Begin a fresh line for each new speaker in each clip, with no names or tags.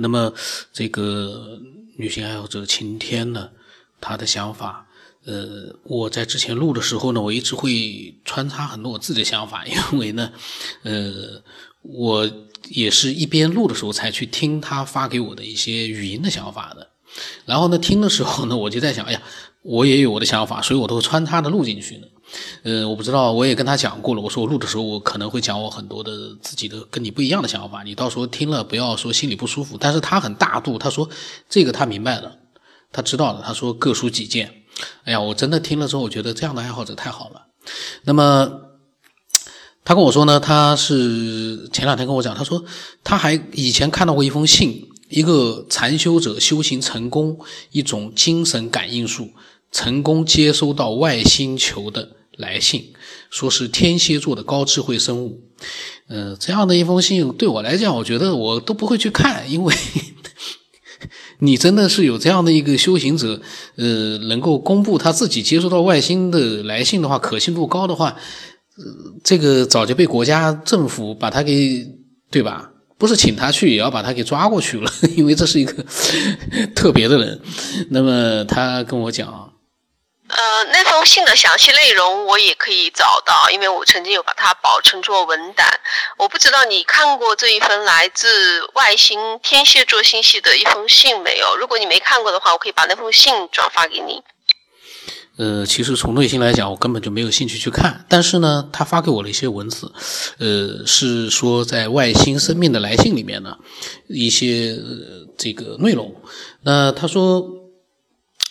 那么这个女性爱好者晴天呢，她的想法，呃，我在之前录的时候呢，我一直会穿插很多我自己的想法，因为呢，呃，我也是一边录的时候才去听她发给我的一些语音的想法的。然后呢，听的时候呢，我就在想，哎呀，我也有我的想法，所以我都穿插的录进去呢。呃，我不知道，我也跟他讲过了。我说我录的时候，我可能会讲我很多的自己的跟你不一样的想法，你到时候听了不要说心里不舒服。但是他很大度，他说这个他明白了，他知道了。他说各抒己见。哎呀，我真的听了之后，我觉得这样的爱好者太好了。那么他跟我说呢，他是前两天跟我讲，他说他还以前看到过一封信，一个禅修者修行成功一种精神感应术，成功接收到外星球的。来信说是天蝎座的高智慧生物，呃，这样的一封信对我来讲，我觉得我都不会去看，因为 你真的是有这样的一个修行者，呃，能够公布他自己接收到外星的来信的话，可信度高的话，呃，这个早就被国家政府把他给对吧？不是请他去，也要把他给抓过去了，因为这是一个 特别的人。那么他跟我讲。
呃，那封信的详细内容我也可以找到，因为我曾经有把它保存作文档。我不知道你看过这一封来自外星天蝎座星系的一封信没有？如果你没看过的话，我可以把那封信转发给你。
呃，其实从内心来讲，我根本就没有兴趣去看。但是呢，他发给我了一些文字，呃，是说在外星生命的来信里面呢一些这个内容。那他说。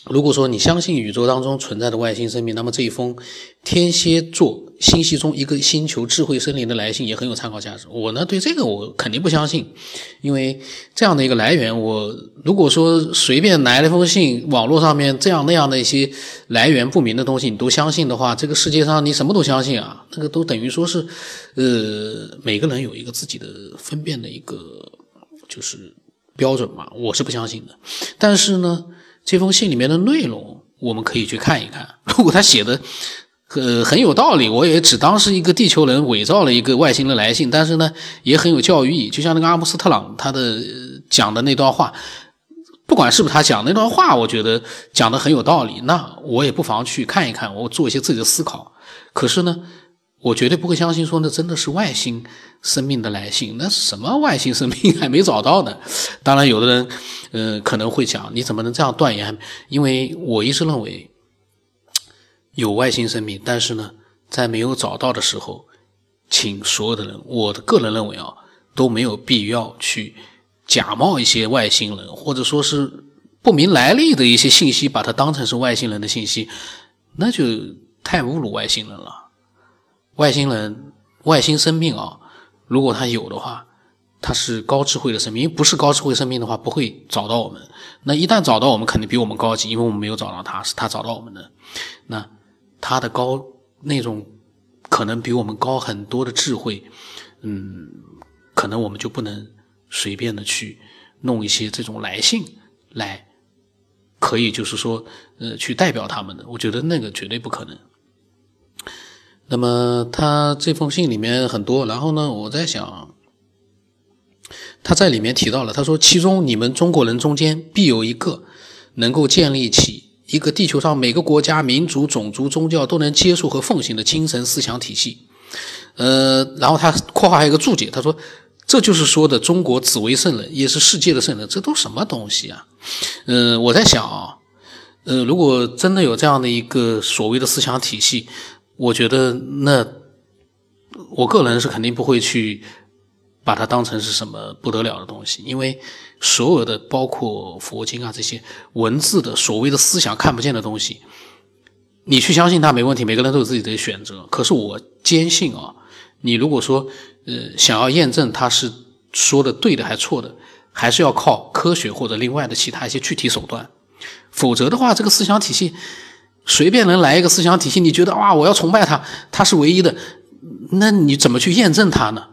如果说你相信宇宙当中存在的外星生命，那么这一封天蝎座星系中一个星球智慧森林的来信也很有参考价值。我呢对这个我肯定不相信，因为这样的一个来源，我如果说随便来了一封信，网络上面这样那样的一些来源不明的东西你都相信的话，这个世界上你什么都相信啊？那个都等于说是，呃，每个人有一个自己的分辨的一个就是标准嘛，我是不相信的。但是呢。这封信里面的内容，我们可以去看一看。如果他写的，呃，很有道理，我也只当是一个地球人伪造了一个外星人来信。但是呢，也很有教育意义。就像那个阿姆斯特朗他的讲的那段话，不管是不是他讲那段话，我觉得讲的很有道理。那我也不妨去看一看，我做一些自己的思考。可是呢？我绝对不会相信说那真的是外星生命的来信，那什么外星生命还没找到呢？当然，有的人，呃，可能会讲，你怎么能这样断言？因为我一直认为有外星生命，但是呢，在没有找到的时候，请所有的人，我的个人认为啊，都没有必要去假冒一些外星人，或者说是不明来历的一些信息，把它当成是外星人的信息，那就太侮辱外星人了。外星人、外星生命啊，如果他有的话，他是高智慧的生命。因为不是高智慧生命的话，不会找到我们。那一旦找到我们，肯定比我们高级，因为我们没有找到他，是他找到我们的。那他的高那种可能比我们高很多的智慧，嗯，可能我们就不能随便的去弄一些这种来信来，可以就是说，呃，去代表他们的。我觉得那个绝对不可能。那么他这封信里面很多，然后呢，我在想，他在里面提到了，他说其中你们中国人中间必有一个能够建立起一个地球上每个国家、民族、种族、宗教都能接受和奉行的精神思想体系。呃，然后他括号还有一个注解，他说这就是说的中国只为圣人，也是世界的圣人，这都什么东西啊？嗯，我在想啊，呃，如果真的有这样的一个所谓的思想体系。我觉得那，我个人是肯定不会去把它当成是什么不得了的东西，因为所有的包括佛经啊这些文字的所谓的思想看不见的东西，你去相信它没问题，每个人都有自己的选择。可是我坚信啊，你如果说呃想要验证他是说的对的还错的，还是要靠科学或者另外的其他一些具体手段，否则的话，这个思想体系。随便能来一个思想体系，你觉得哇，我要崇拜他，他是唯一的，那你怎么去验证他呢？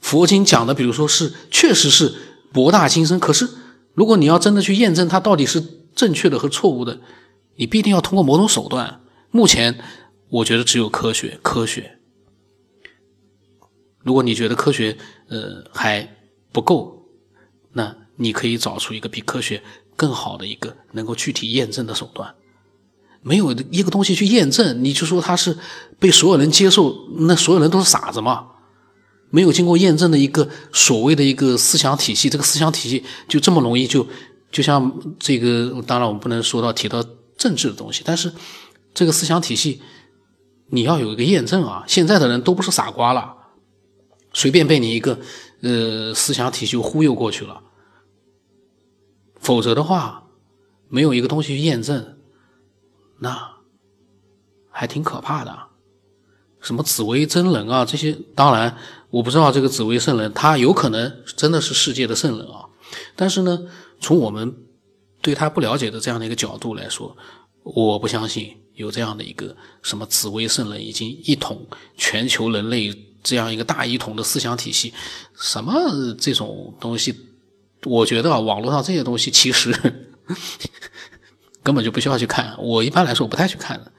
佛经讲的，比如说是确实是博大精深，可是如果你要真的去验证它到底是正确的和错误的，你必定要通过某种手段。目前我觉得只有科学，科学。如果你觉得科学呃还不够，那你可以找出一个比科学更好的一个能够具体验证的手段。没有一个东西去验证，你就说它是被所有人接受，那所有人都是傻子吗？没有经过验证的一个所谓的一个思想体系，这个思想体系就这么容易就就像这个，当然我们不能说到提到政治的东西，但是这个思想体系你要有一个验证啊。现在的人都不是傻瓜了，随便被你一个呃思想体系忽悠过去了，否则的话没有一个东西去验证。那还挺可怕的，什么紫薇真人啊，这些当然我不知道这个紫薇圣人，他有可能真的是世界的圣人啊。但是呢，从我们对他不了解的这样的一个角度来说，我不相信有这样的一个什么紫薇圣人已经一统全球人类这样一个大一统的思想体系，什么这种东西，我觉得啊，网络上这些东西其实。根本就不需要去看，我一般来说我不太去看的。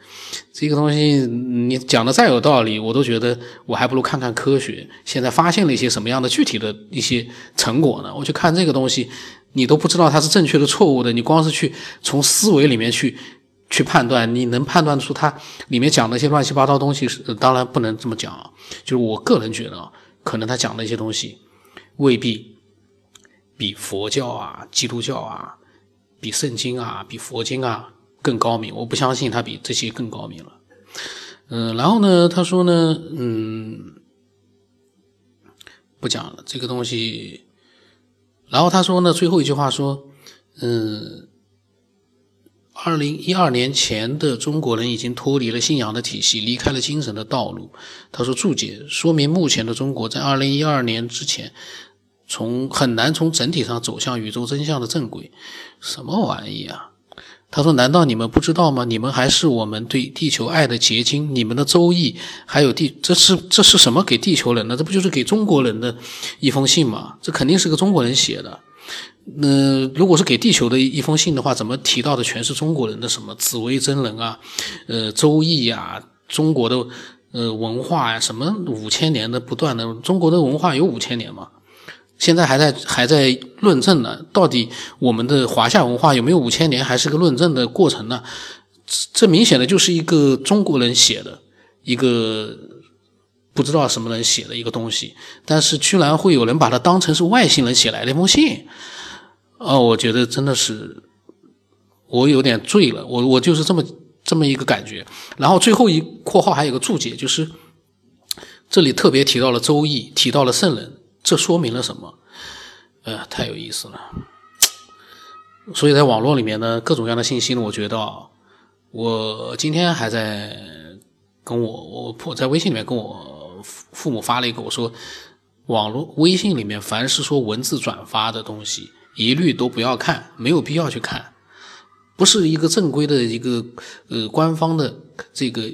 这个东西你讲的再有道理，我都觉得我还不如看看科学。现在发现了一些什么样的具体的一些成果呢？我去看这个东西，你都不知道它是正确的、错误的。你光是去从思维里面去去判断，你能判断出它里面讲那些乱七八糟东西是？当然不能这么讲啊，就是我个人觉得啊，可能他讲的一些东西未必比佛教啊、基督教啊。比圣经啊，比佛经啊更高明，我不相信他比这些更高明了。嗯，然后呢，他说呢，嗯，不讲了这个东西。然后他说呢，最后一句话说，嗯，二零一二年前的中国人已经脱离了信仰的体系，离开了精神的道路。他说注解说明，目前的中国在二零一二年之前。从很难从整体上走向宇宙真相的正轨，什么玩意啊？他说：“难道你们不知道吗？你们还是我们对地球爱的结晶。你们的周易还有地，这是这是什么给地球人的？这不就是给中国人的一封信吗？这肯定是个中国人写的。那如果是给地球的一封信的话，怎么提到的全是中国人的什么紫薇真人啊，呃，周易呀，中国的呃文化呀，什么五千年的不断的中国的文化有五千年吗？”现在还在还在论证呢，到底我们的华夏文化有没有五千年，还是个论证的过程呢？这明显的就是一个中国人写的一个不知道什么人写的一个东西，但是居然会有人把它当成是外星人写来的一封信，哦，我觉得真的是我有点醉了，我我就是这么这么一个感觉。然后最后一括号还有个注解，就是这里特别提到了《周易》，提到了圣人。这说明了什么？呃，太有意思了。所以在网络里面呢，各种各样的信息呢，我觉得，我今天还在跟我我我在微信里面跟我父母发了一个，我说，网络微信里面凡是说文字转发的东西，一律都不要看，没有必要去看，不是一个正规的一个呃官方的这个呃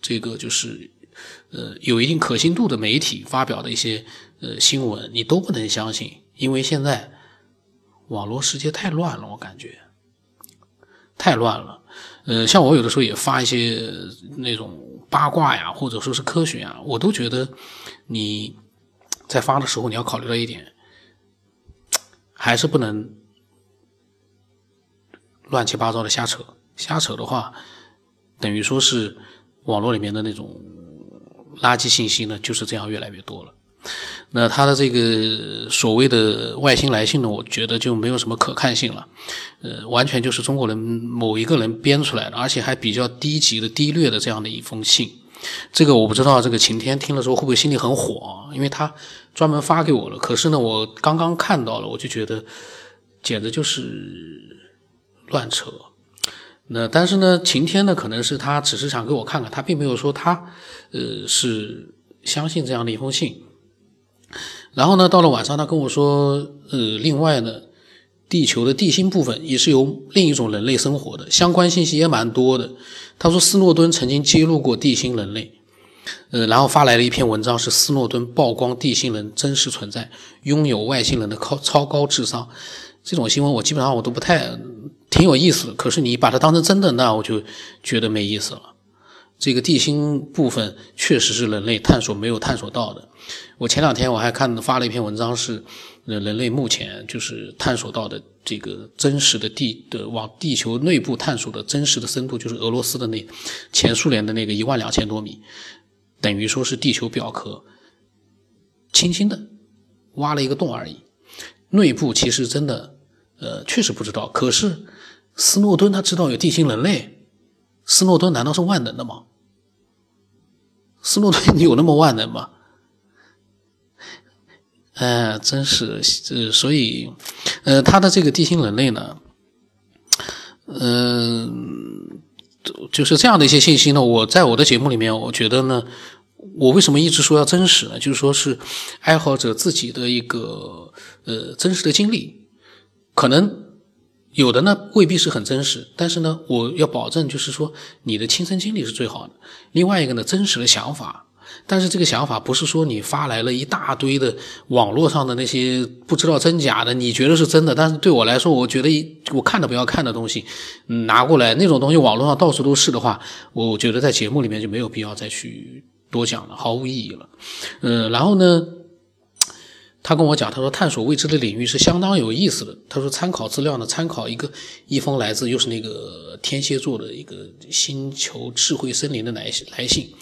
这个就是。呃，有一定可信度的媒体发表的一些呃新闻，你都不能相信，因为现在网络世界太乱了，我感觉太乱了。呃，像我有的时候也发一些那种八卦呀，或者说是科学啊，我都觉得你在发的时候你要考虑到一点，还是不能乱七八糟的瞎扯。瞎扯的话，等于说是网络里面的那种。垃圾信息呢就是这样越来越多了。那他的这个所谓的外星来信呢，我觉得就没有什么可看性了。呃，完全就是中国人某一个人编出来的，而且还比较低级的、低劣的这样的一封信。这个我不知道，这个晴天听了之后会不会心里很火？因为他专门发给我了。可是呢，我刚刚看到了，我就觉得简直就是乱扯。那但是呢，晴天呢，可能是他只是想给我看看，他并没有说他，呃，是相信这样的一封信。然后呢，到了晚上，他跟我说，呃，另外呢，地球的地心部分也是由另一种人类生活的，相关信息也蛮多的。他说，斯诺登曾经揭露过地心人类，呃，然后发来了一篇文章，是斯诺登曝光地心人真实存在，拥有外星人的超超高智商。这种新闻我基本上我都不太。挺有意思的，可是你把它当成真的，那我就觉得没意思了。这个地心部分确实是人类探索没有探索到的。我前两天我还看发了一篇文章，是人类目前就是探索到的这个真实的地的往地球内部探索的真实的深度，就是俄罗斯的那前苏联的那个一万两千多米，等于说是地球表壳轻轻的挖了一个洞而已。内部其实真的，呃，确实不知道。可是斯诺登他知道有地心人类，斯诺登难道是万能的吗？斯诺登有那么万能吗？哎，真是，呃，所以，呃，他的这个地心人类呢，嗯，就是这样的一些信息呢。我在我的节目里面，我觉得呢，我为什么一直说要真实呢？就是说是爱好者自己的一个呃真实的经历，可能有的呢未必是很真实，但是呢，我要保证就是说你的亲身经历是最好的。另外一个呢，真实的想法。但是这个想法不是说你发来了一大堆的网络上的那些不知道真假的，你觉得是真的，但是对我来说，我觉得我看都不要看的东西，拿过来那种东西，网络上到处都是的话，我觉得在节目里面就没有必要再去多讲了，毫无意义了。嗯，然后呢，他跟我讲，他说探索未知的领域是相当有意思的。他说参考资料呢，参考一个一封来自又是那个天蝎座的一个星球智慧森林的来来信。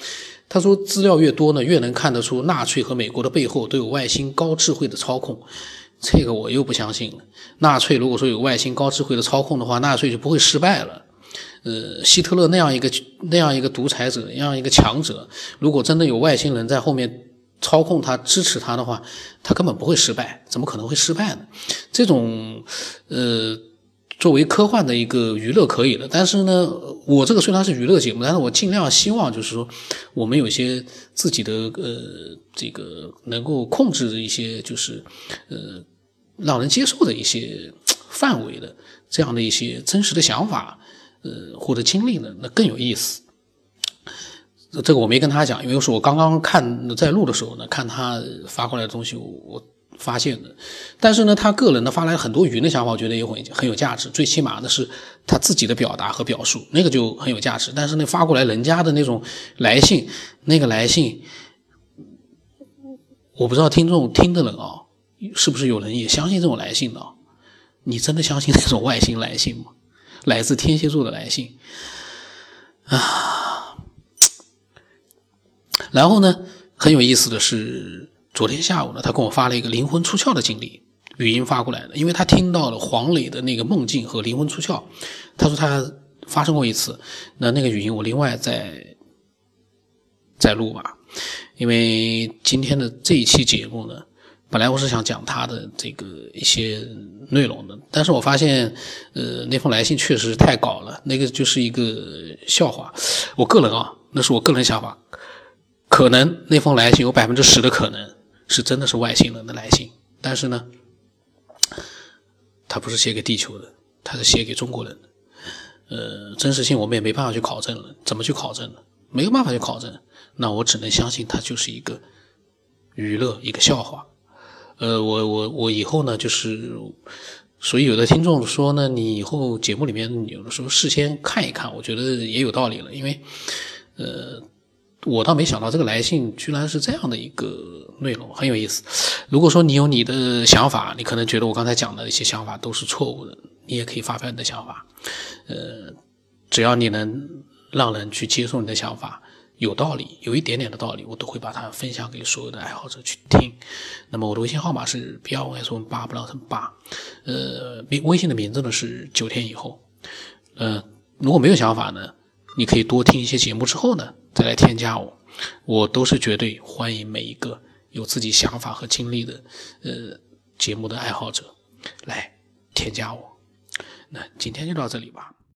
他说：“资料越多呢，越能看得出纳粹和美国的背后都有外星高智慧的操控。这个我又不相信了。纳粹如果说有外星高智慧的操控的话，纳粹就不会失败了。呃，希特勒那样一个那样一个独裁者，那样一个强者，如果真的有外星人在后面操控他、支持他的话，他根本不会失败。怎么可能会失败呢？这种，呃。”作为科幻的一个娱乐可以了，但是呢，我这个虽然是娱乐节目，但是我尽量希望就是说，我们有些自己的呃这个能够控制的一些就是呃让人接受的一些范围的这样的一些真实的想法呃或者经历呢，那更有意思。这个我没跟他讲，因为是我刚刚看在录的时候呢，看他发过来的东西，我。发现的，但是呢，他个人呢发来很多语音的想法，我觉得也很很有价值。最起码的是他自己的表达和表述，那个就很有价值。但是呢，发过来人家的那种来信，那个来信，我不知道听众听的人啊，是不是有人也相信这种来信的？你真的相信那种外星来信吗？来自天蝎座的来信啊？然后呢，很有意思的是。昨天下午呢，他跟我发了一个灵魂出窍的经历，语音发过来的。因为他听到了黄磊的那个梦境和灵魂出窍，他说他发生过一次。那那个语音我另外再再录吧。因为今天的这一期节目呢，本来我是想讲他的这个一些内容的，但是我发现，呃，那封来信确实太搞了，那个就是一个笑话。我个人啊，那是我个人想法，可能那封来信有百分之十的可能。是真的是外星人的来信，但是呢，他不是写给地球的，他是写给中国人的。呃，真实性我们也没办法去考证了，怎么去考证呢？没有办法去考证，那我只能相信它就是一个娱乐，一个笑话。呃，我我我以后呢，就是，所以有的听众说呢，你以后节目里面有的时候事先看一看，我觉得也有道理了，因为，呃。我倒没想到这个来信居然是这样的一个内容，很有意思。如果说你有你的想法，你可能觉得我刚才讲的一些想法都是错误的，你也可以发表你的想法。呃，只要你能让人去接受你的想法，有道理，有一点点的道理，我都会把它分享给所有的爱好者去听。那么我的微信号码是 B 二 S 八不老成八，呃，微微信的名字呢是九天以后。呃，如果没有想法呢，你可以多听一些节目之后呢。再来添加我，我都是绝对欢迎每一个有自己想法和经历的，呃，节目的爱好者来添加我。那今天就到这里吧。